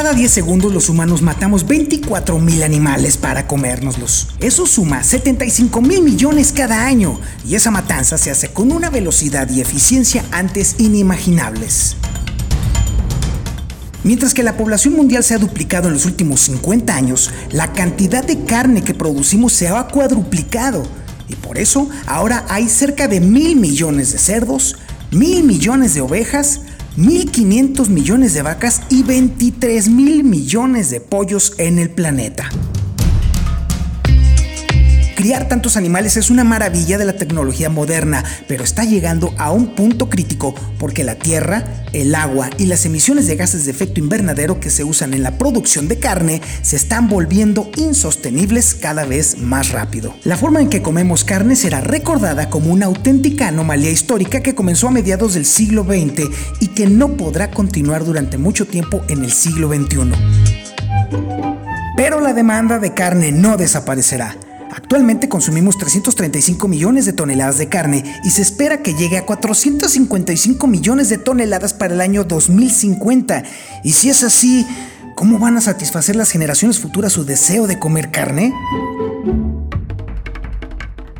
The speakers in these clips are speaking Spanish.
Cada 10 segundos los humanos matamos 24 mil animales para comérnoslos. Eso suma 75 mil millones cada año y esa matanza se hace con una velocidad y eficiencia antes inimaginables. Mientras que la población mundial se ha duplicado en los últimos 50 años, la cantidad de carne que producimos se ha cuadruplicado. Y por eso ahora hay cerca de mil millones de cerdos, mil millones de ovejas, 1.500 millones de vacas y 23 mil millones de pollos en el planeta. Criar tantos animales es una maravilla de la tecnología moderna, pero está llegando a un punto crítico porque la tierra, el agua y las emisiones de gases de efecto invernadero que se usan en la producción de carne se están volviendo insostenibles cada vez más rápido. La forma en que comemos carne será recordada como una auténtica anomalía histórica que comenzó a mediados del siglo XX y que no podrá continuar durante mucho tiempo en el siglo XXI. Pero la demanda de carne no desaparecerá. Actualmente consumimos 335 millones de toneladas de carne y se espera que llegue a 455 millones de toneladas para el año 2050. Y si es así, ¿cómo van a satisfacer las generaciones futuras su deseo de comer carne?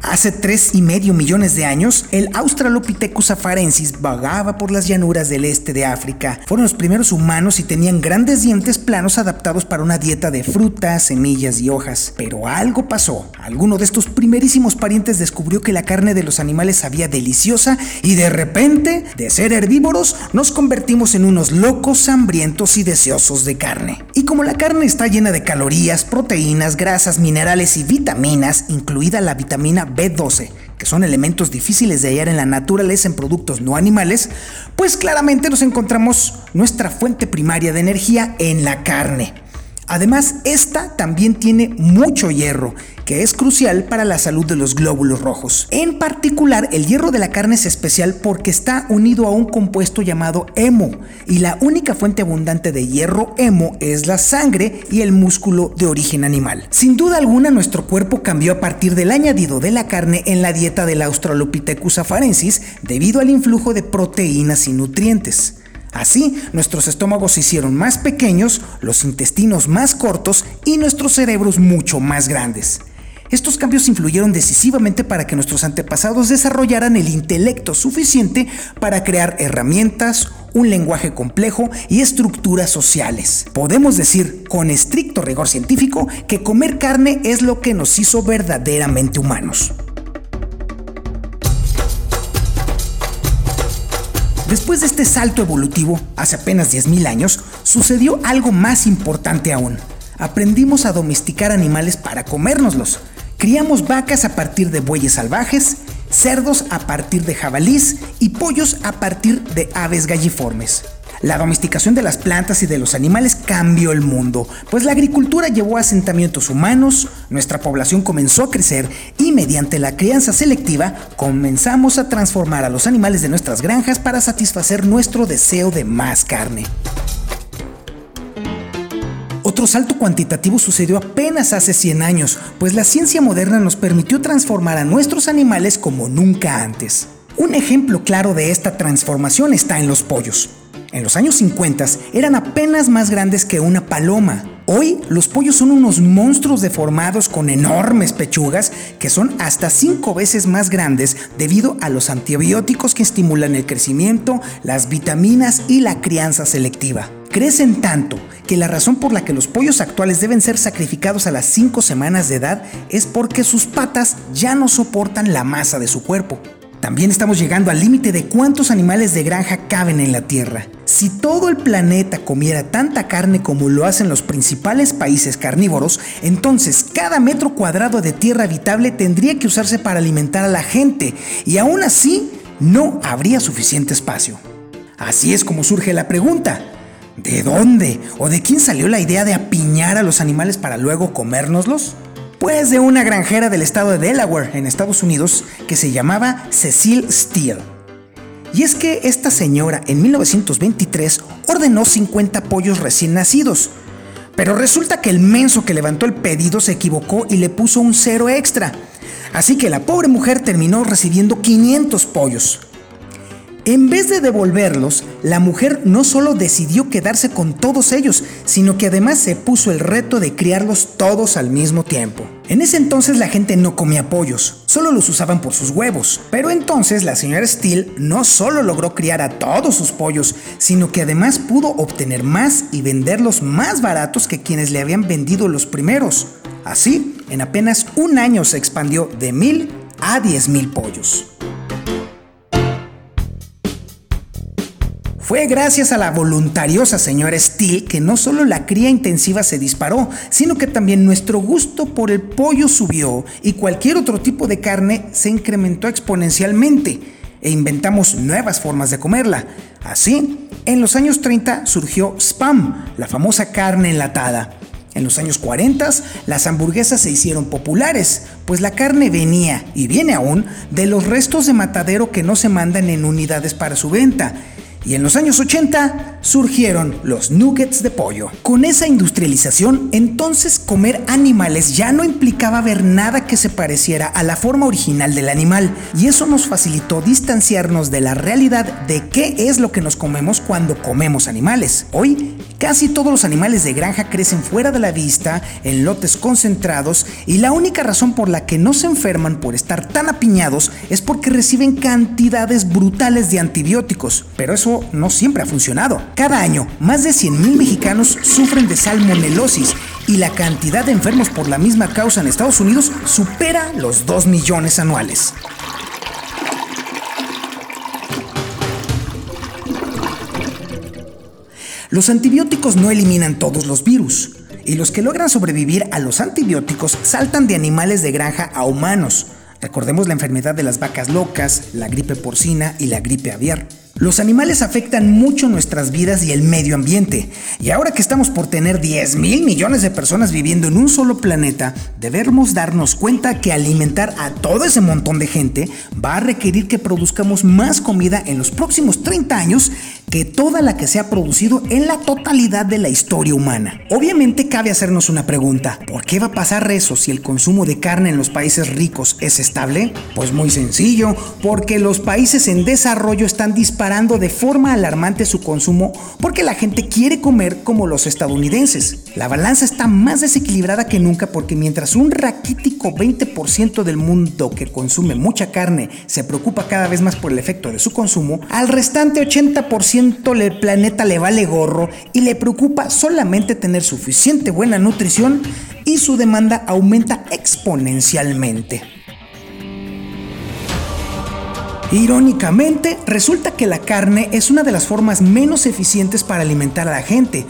Hace tres y medio millones de años, el Australopithecus afarensis vagaba por las llanuras del este de África. Fueron los primeros humanos y tenían grandes dientes planos adaptados para una dieta de frutas, semillas y hojas. Pero algo pasó. Alguno de estos primerísimos parientes descubrió que la carne de los animales sabía deliciosa y de repente, de ser herbívoros, nos convertimos en unos locos hambrientos y deseosos de carne. Y como la carne está llena de calorías, proteínas, grasas, minerales y vitaminas, incluida la vitamina B, B12, que son elementos difíciles de hallar en la naturaleza en productos no animales, pues claramente nos encontramos nuestra fuente primaria de energía en la carne. Además, esta también tiene mucho hierro, que es crucial para la salud de los glóbulos rojos. En particular, el hierro de la carne es especial porque está unido a un compuesto llamado hemo, y la única fuente abundante de hierro hemo es la sangre y el músculo de origen animal. Sin duda alguna, nuestro cuerpo cambió a partir del añadido de la carne en la dieta del Australopithecus afarensis debido al influjo de proteínas y nutrientes. Así, nuestros estómagos se hicieron más pequeños, los intestinos más cortos y nuestros cerebros mucho más grandes. Estos cambios influyeron decisivamente para que nuestros antepasados desarrollaran el intelecto suficiente para crear herramientas, un lenguaje complejo y estructuras sociales. Podemos decir con estricto rigor científico que comer carne es lo que nos hizo verdaderamente humanos. Después de este salto evolutivo, hace apenas 10.000 años, sucedió algo más importante aún. Aprendimos a domesticar animales para comérnoslos. Criamos vacas a partir de bueyes salvajes, cerdos a partir de jabalís y pollos a partir de aves galliformes. La domesticación de las plantas y de los animales cambió el mundo, pues la agricultura llevó a asentamientos humanos, nuestra población comenzó a crecer y mediante la crianza selectiva comenzamos a transformar a los animales de nuestras granjas para satisfacer nuestro deseo de más carne. Otro salto cuantitativo sucedió apenas hace 100 años, pues la ciencia moderna nos permitió transformar a nuestros animales como nunca antes. Un ejemplo claro de esta transformación está en los pollos. En los años 50 eran apenas más grandes que una paloma. Hoy los pollos son unos monstruos deformados con enormes pechugas que son hasta 5 veces más grandes debido a los antibióticos que estimulan el crecimiento, las vitaminas y la crianza selectiva. Crecen tanto que la razón por la que los pollos actuales deben ser sacrificados a las 5 semanas de edad es porque sus patas ya no soportan la masa de su cuerpo. También estamos llegando al límite de cuántos animales de granja caben en la Tierra. Si todo el planeta comiera tanta carne como lo hacen los principales países carnívoros, entonces cada metro cuadrado de tierra habitable tendría que usarse para alimentar a la gente y aún así no habría suficiente espacio. Así es como surge la pregunta. ¿De dónde o de quién salió la idea de apiñar a los animales para luego comérnoslos? Pues de una granjera del estado de Delaware, en Estados Unidos, que se llamaba Cecil Steele. Y es que esta señora en 1923 ordenó 50 pollos recién nacidos, pero resulta que el menso que levantó el pedido se equivocó y le puso un cero extra, así que la pobre mujer terminó recibiendo 500 pollos. En vez de devolverlos, la mujer no solo decidió quedarse con todos ellos, sino que además se puso el reto de criarlos todos al mismo tiempo. En ese entonces la gente no comía pollos, solo los usaban por sus huevos. Pero entonces la señora Steele no solo logró criar a todos sus pollos, sino que además pudo obtener más y venderlos más baratos que quienes le habían vendido los primeros. Así, en apenas un año se expandió de mil a diez mil pollos. Fue gracias a la voluntariosa señora Steele que no solo la cría intensiva se disparó, sino que también nuestro gusto por el pollo subió y cualquier otro tipo de carne se incrementó exponencialmente e inventamos nuevas formas de comerla. Así, en los años 30 surgió Spam, la famosa carne enlatada. En los años 40 las hamburguesas se hicieron populares, pues la carne venía, y viene aún, de los restos de matadero que no se mandan en unidades para su venta y en los años 80 surgieron los nuggets de pollo. Con esa industrialización, entonces comer animales ya no implicaba ver nada que se pareciera a la forma original del animal, y eso nos facilitó distanciarnos de la realidad de qué es lo que nos comemos cuando comemos animales. Hoy, casi todos los animales de granja crecen fuera de la vista, en lotes concentrados, y la única razón por la que no se enferman por estar tan apiñados es porque reciben cantidades brutales de antibióticos, pero eso no siempre ha funcionado. Cada año, más de 100.000 mexicanos sufren de salmonelosis y la cantidad de enfermos por la misma causa en Estados Unidos supera los 2 millones anuales. Los antibióticos no eliminan todos los virus, y los que logran sobrevivir a los antibióticos saltan de animales de granja a humanos. Recordemos la enfermedad de las vacas locas, la gripe porcina y la gripe aviar. Los animales afectan mucho nuestras vidas y el medio ambiente. Y ahora que estamos por tener 10 mil millones de personas viviendo en un solo planeta, debemos darnos cuenta que alimentar a todo ese montón de gente va a requerir que produzcamos más comida en los próximos 30 años que toda la que se ha producido en la totalidad de la historia humana. Obviamente cabe hacernos una pregunta, ¿por qué va a pasar eso si el consumo de carne en los países ricos es estable? Pues muy sencillo, porque los países en desarrollo están disparando de forma alarmante su consumo porque la gente quiere comer como los estadounidenses. La balanza está más desequilibrada que nunca porque mientras un raquítico 20% del mundo que consume mucha carne se preocupa cada vez más por el efecto de su consumo, al restante 80% el planeta le vale gorro y le preocupa solamente tener suficiente buena nutrición y su demanda aumenta exponencialmente. Irónicamente, resulta que la carne es una de las formas menos eficientes para alimentar a la gente,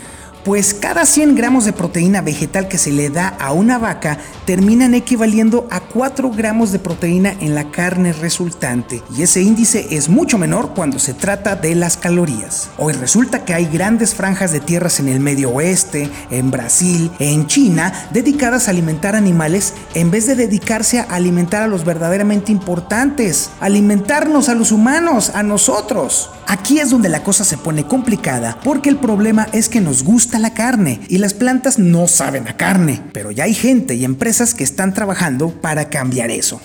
pues cada 100 gramos de proteína vegetal que se le da a una vaca terminan equivaliendo a 4 gramos de proteína en la carne resultante, y ese índice es mucho menor cuando se trata de las calorías. Hoy resulta que hay grandes franjas de tierras en el medio oeste, en Brasil, en China, dedicadas a alimentar animales en vez de dedicarse a alimentar a los verdaderamente importantes, alimentarnos a los humanos, a nosotros. Aquí es donde la cosa se pone complicada, porque el problema es que nos gusta la carne y las plantas no saben a carne, pero ya hay gente y empresas que están trabajando para cambiar eso.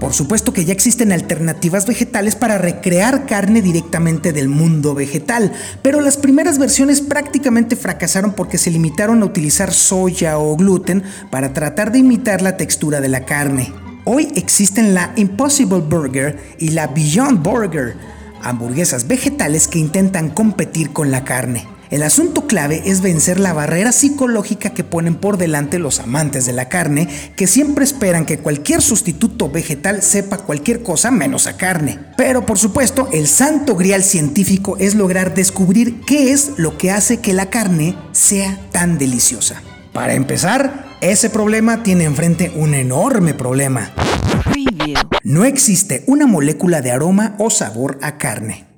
Por supuesto que ya existen alternativas vegetales para recrear carne directamente del mundo vegetal, pero las primeras versiones prácticamente fracasaron porque se limitaron a utilizar soya o gluten para tratar de imitar la textura de la carne. Hoy existen la Impossible Burger y la Beyond Burger, hamburguesas vegetales que intentan competir con la carne. El asunto clave es vencer la barrera psicológica que ponen por delante los amantes de la carne, que siempre esperan que cualquier sustituto vegetal sepa cualquier cosa menos a carne. Pero por supuesto, el santo grial científico es lograr descubrir qué es lo que hace que la carne sea tan deliciosa. Para empezar, ese problema tiene enfrente un enorme problema. No existe una molécula de aroma o sabor a carne.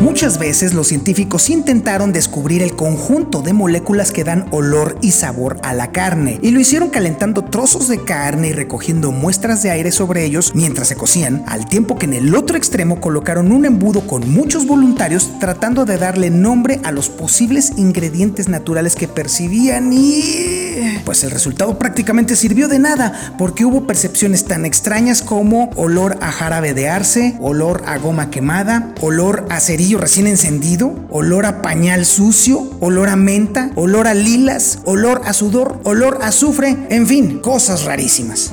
Muchas veces los científicos intentaron descubrir el conjunto de moléculas que dan olor y sabor a la carne, y lo hicieron calentando trozos de carne y recogiendo muestras de aire sobre ellos mientras se cocían, al tiempo que en el otro extremo colocaron un embudo con muchos voluntarios tratando de darle nombre a los posibles ingredientes naturales que percibían y pues el resultado prácticamente sirvió de nada, porque hubo percepciones tan extrañas como olor a jarabe de arce, olor a goma quemada, olor a recién encendido, olor a pañal sucio, olor a menta, olor a lilas, olor a sudor, olor a azufre, en fin, cosas rarísimas.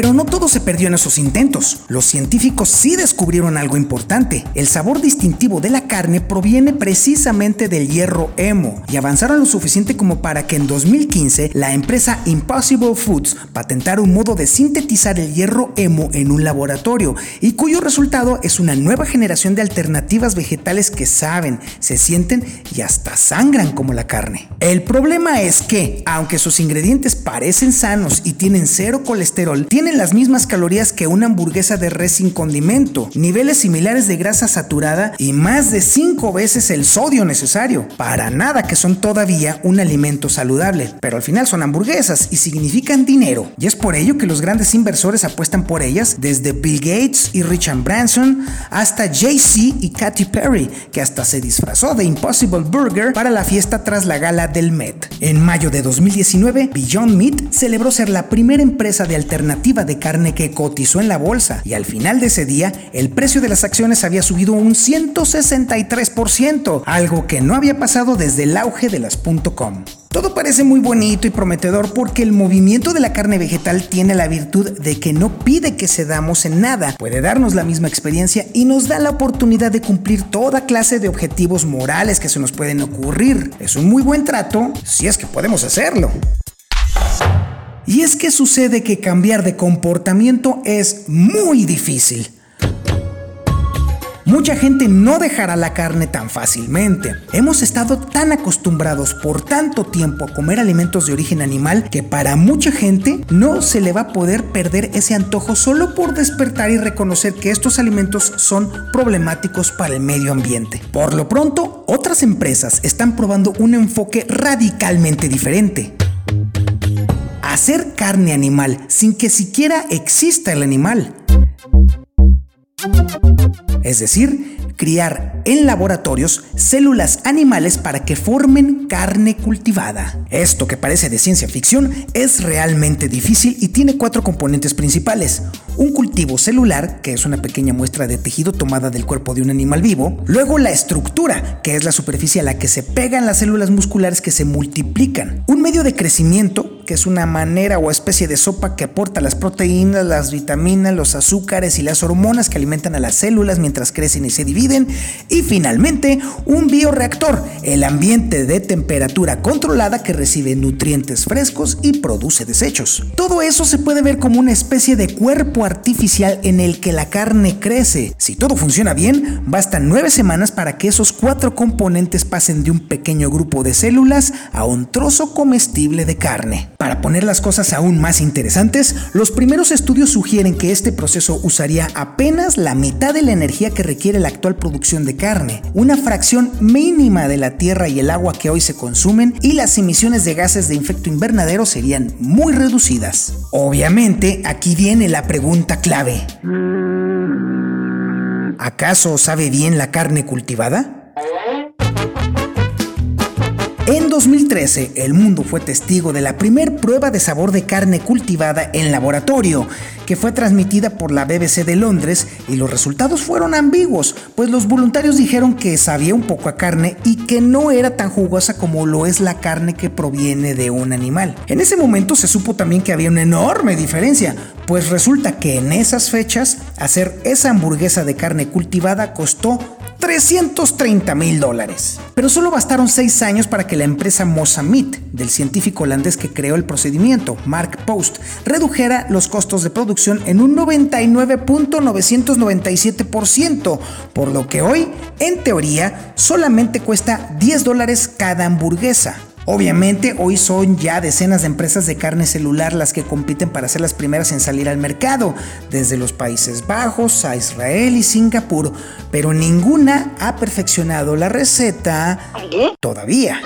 Pero no todo se perdió en esos intentos. Los científicos sí descubrieron algo importante. El sabor distintivo de la carne proviene precisamente del hierro hemo y avanzaron lo suficiente como para que en 2015 la empresa Impossible Foods patentara un modo de sintetizar el hierro hemo en un laboratorio y cuyo resultado es una nueva generación de alternativas vegetales que saben, se sienten y hasta sangran como la carne. El problema es que, aunque sus ingredientes parecen sanos y tienen cero colesterol, tienen las mismas calorías que una hamburguesa de res sin condimento, niveles similares de grasa saturada y más de 5 veces el sodio necesario. Para nada que son todavía un alimento saludable, pero al final son hamburguesas y significan dinero. Y es por ello que los grandes inversores apuestan por ellas, desde Bill Gates y Richard Branson hasta Jay-Z y Katy Perry, que hasta se disfrazó de Impossible Burger para la fiesta tras la gala del Met. En mayo de 2019, Beyond Meat celebró ser la primera empresa de alternativa de carne que cotizó en la bolsa y al final de ese día el precio de las acciones había subido un 163%, algo que no había pasado desde el auge de las .com. Todo parece muy bonito y prometedor porque el movimiento de la carne vegetal tiene la virtud de que no pide que cedamos en nada, puede darnos la misma experiencia y nos da la oportunidad de cumplir toda clase de objetivos morales que se nos pueden ocurrir. Es un muy buen trato si es que podemos hacerlo. Y es que sucede que cambiar de comportamiento es muy difícil. Mucha gente no dejará la carne tan fácilmente. Hemos estado tan acostumbrados por tanto tiempo a comer alimentos de origen animal que para mucha gente no se le va a poder perder ese antojo solo por despertar y reconocer que estos alimentos son problemáticos para el medio ambiente. Por lo pronto, otras empresas están probando un enfoque radicalmente diferente hacer carne animal sin que siquiera exista el animal. Es decir, criar en laboratorios células animales para que formen carne cultivada. Esto que parece de ciencia ficción es realmente difícil y tiene cuatro componentes principales. Un cultivo celular, que es una pequeña muestra de tejido tomada del cuerpo de un animal vivo. Luego la estructura, que es la superficie a la que se pegan las células musculares que se multiplican. Un medio de crecimiento, que es una manera o especie de sopa que aporta las proteínas, las vitaminas, los azúcares y las hormonas que alimentan a las células mientras crecen y se dividen. Y finalmente, un bioreactor, el ambiente de temperatura controlada que recibe nutrientes frescos y produce desechos. Todo eso se puede ver como una especie de cuerpo artificial en el que la carne crece. Si todo funciona bien, bastan nueve semanas para que esos cuatro componentes pasen de un pequeño grupo de células a un trozo comestible de carne. Para poner las cosas aún más interesantes, los primeros estudios sugieren que este proceso usaría apenas la mitad de la energía que requiere la actual producción de carne, una fracción mínima de la tierra y el agua que hoy se consumen y las emisiones de gases de efecto invernadero serían muy reducidas. Obviamente, aquí viene la pregunta clave. ¿Acaso sabe bien la carne cultivada? En 2013, el mundo fue testigo de la primer prueba de sabor de carne cultivada en laboratorio, que fue transmitida por la BBC de Londres y los resultados fueron ambiguos, pues los voluntarios dijeron que sabía un poco a carne y que no era tan jugosa como lo es la carne que proviene de un animal. En ese momento se supo también que había una enorme diferencia, pues resulta que en esas fechas hacer esa hamburguesa de carne cultivada costó 330 mil dólares. Pero solo bastaron seis años para que la empresa Mosamit, del científico holandés que creó el procedimiento, Mark Post, redujera los costos de producción en un 99.997%, por lo que hoy, en teoría, solamente cuesta 10 dólares cada hamburguesa. Obviamente hoy son ya decenas de empresas de carne celular las que compiten para ser las primeras en salir al mercado, desde los Países Bajos a Israel y Singapur, pero ninguna ha perfeccionado la receta todavía.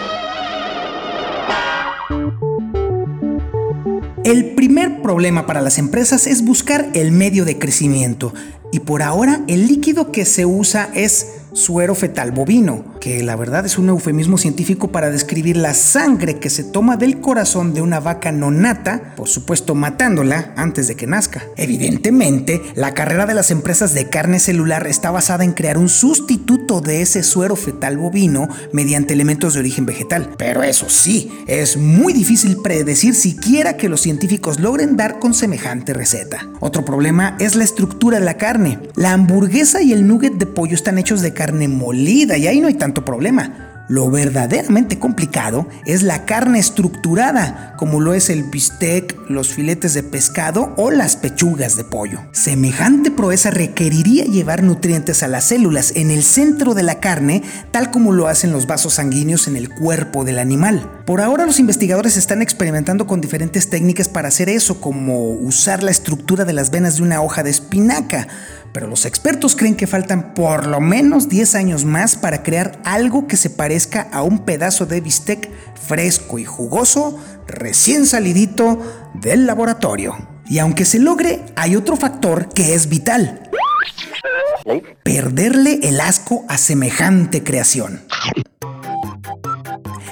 El primer problema para las empresas es buscar el medio de crecimiento y por ahora el líquido que se usa es suero fetal bovino, que la verdad es un eufemismo científico para describir la sangre que se toma del corazón de una vaca nonata, por supuesto matándola antes de que nazca. Evidentemente, la carrera de las empresas de carne celular está basada en crear un sustituto de ese suero fetal bovino mediante elementos de origen vegetal. Pero eso sí, es muy difícil predecir siquiera que los científicos logren dar con semejante receta. Otro problema es la estructura de la carne. La hamburguesa y el nugget de pollo están hechos de carne molida y ahí no hay tanto problema. Lo verdaderamente complicado es la carne estructurada, como lo es el bistec, los filetes de pescado o las pechugas de pollo. Semejante proeza requeriría llevar nutrientes a las células en el centro de la carne, tal como lo hacen los vasos sanguíneos en el cuerpo del animal. Por ahora los investigadores están experimentando con diferentes técnicas para hacer eso, como usar la estructura de las venas de una hoja de espinaca, pero los expertos creen que faltan por lo menos 10 años más para crear algo que se parezca a un pedazo de bistec fresco y jugoso, recién salidito del laboratorio. Y aunque se logre, hay otro factor que es vital. Perderle el asco a semejante creación.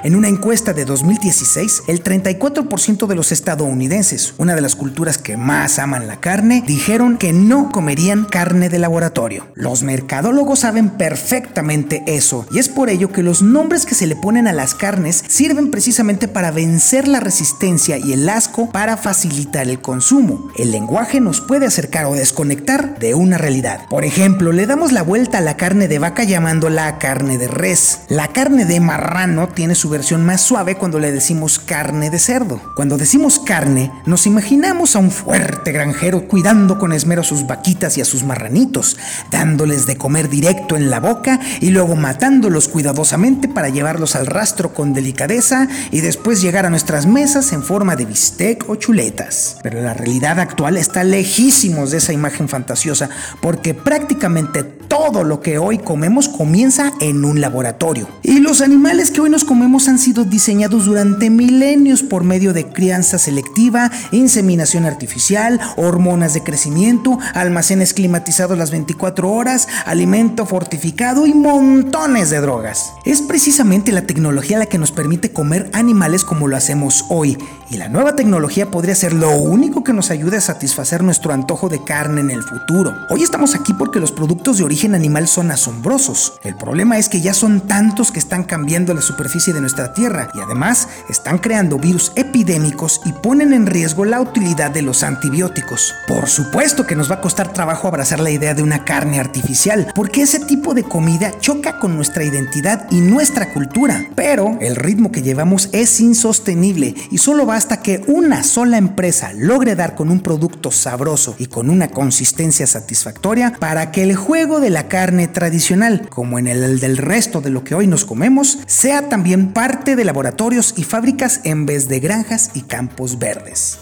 En una encuesta de 2016, el 34% de los estadounidenses, una de las culturas que más aman la carne, dijeron que no comerían carne de laboratorio. Los mercadólogos saben perfectamente eso y es por ello que los nombres que se le ponen a las carnes sirven precisamente para vencer la resistencia y el asco para facilitar el consumo. El lenguaje nos puede acercar o desconectar de una realidad. Por ejemplo, le damos la vuelta a la carne de vaca llamándola carne de res. La carne de marrano tiene su versión más suave cuando le decimos carne de cerdo. Cuando decimos carne, nos imaginamos a un fuerte granjero cuidando con esmero a sus vaquitas y a sus marranitos, dándoles de comer directo en la boca y luego matándolos cuidadosamente para llevarlos al rastro con delicadeza y después llegar a nuestras mesas en forma de bistec o chuletas. Pero la realidad actual está lejísimos de esa imagen fantasiosa porque prácticamente todo lo que hoy comemos comienza en un laboratorio. Y los animales que hoy nos comemos han sido diseñados durante milenios por medio de crianza selectiva, inseminación artificial, hormonas de crecimiento, almacenes climatizados las 24 horas, alimento fortificado y montones de drogas. Es precisamente la tecnología la que nos permite comer animales como lo hacemos hoy, y la nueva tecnología podría ser lo único que nos ayude a satisfacer nuestro antojo de carne en el futuro. Hoy estamos aquí porque los productos de origen animal son asombrosos. El problema es que ya son tantos que están cambiando la superficie de nuestra Tierra y además están creando virus epidémicos y ponen en riesgo la utilidad de los antibióticos. Por supuesto que nos va a costar trabajo abrazar la idea de una carne artificial, porque ese tipo de comida choca con nuestra identidad y nuestra cultura. Pero el ritmo que llevamos es insostenible y solo basta que una sola empresa logre dar con un producto sabroso y con una consistencia satisfactoria para que el juego de la carne tradicional, como en el del resto de lo que hoy nos comemos, sea también parte de laboratorios y fábricas en vez de granjas y campos verdes.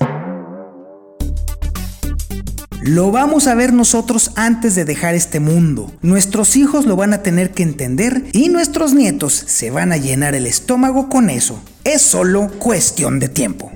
Lo vamos a ver nosotros antes de dejar este mundo. Nuestros hijos lo van a tener que entender y nuestros nietos se van a llenar el estómago con eso. Es solo cuestión de tiempo.